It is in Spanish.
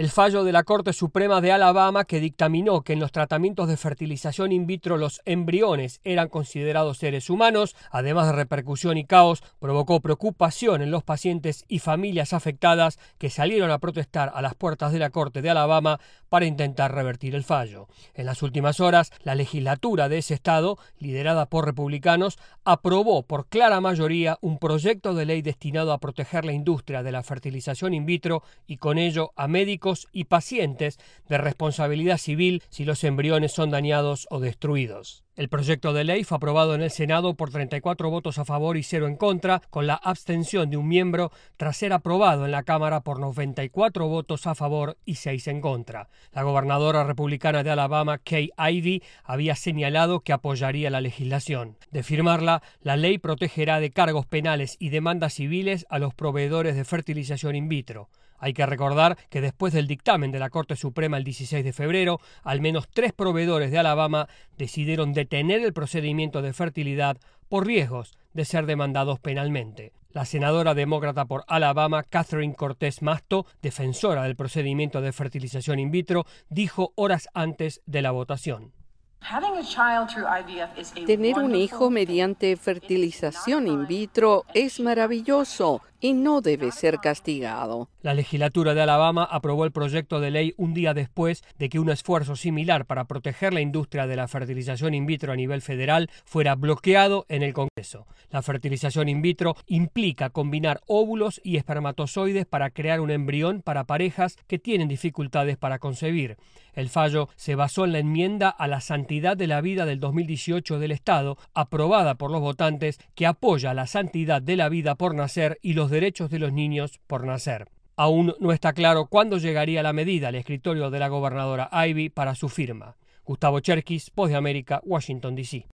el fallo de la Corte Suprema de Alabama que dictaminó que en los tratamientos de fertilización in vitro los embriones eran considerados seres humanos, además de repercusión y caos, provocó preocupación en los pacientes y familias afectadas que salieron a protestar a las puertas de la Corte de Alabama para intentar revertir el fallo. En las últimas horas, la legislatura de ese estado, liderada por republicanos, aprobó por clara mayoría un proyecto de ley destinado a proteger la industria de la fertilización in vitro y con ello a médicos y pacientes de responsabilidad civil si los embriones son dañados o destruidos. El proyecto de ley fue aprobado en el Senado por 34 votos a favor y 0 en contra, con la abstención de un miembro tras ser aprobado en la Cámara por 94 votos a favor y 6 en contra. La gobernadora republicana de Alabama, Kay Ivey, había señalado que apoyaría la legislación. De firmarla, la ley protegerá de cargos penales y demandas civiles a los proveedores de fertilización in vitro. Hay que recordar que después del dictamen de la Corte Suprema el 16 de febrero, al menos tres proveedores de Alabama decidieron detener el procedimiento de fertilidad por riesgos de ser demandados penalmente. La senadora demócrata por Alabama, Catherine Cortés Masto, defensora del procedimiento de fertilización in vitro, dijo horas antes de la votación. Tener un hijo mediante fertilización in vitro es maravilloso y no debe ser castigado. La legislatura de Alabama aprobó el proyecto de ley un día después de que un esfuerzo similar para proteger la industria de la fertilización in vitro a nivel federal fuera bloqueado en el Congreso. La fertilización in vitro implica combinar óvulos y espermatozoides para crear un embrión para parejas que tienen dificultades para concebir. El fallo se basó en la enmienda a la santidad de la vida del 2018 del Estado, aprobada por los votantes, que apoya la santidad de la vida por nacer y derechos de los niños por nacer. Aún no está claro cuándo llegaría la medida al escritorio de la gobernadora Ivy para su firma. Gustavo Cherkis, Voz de América, Washington, D.C.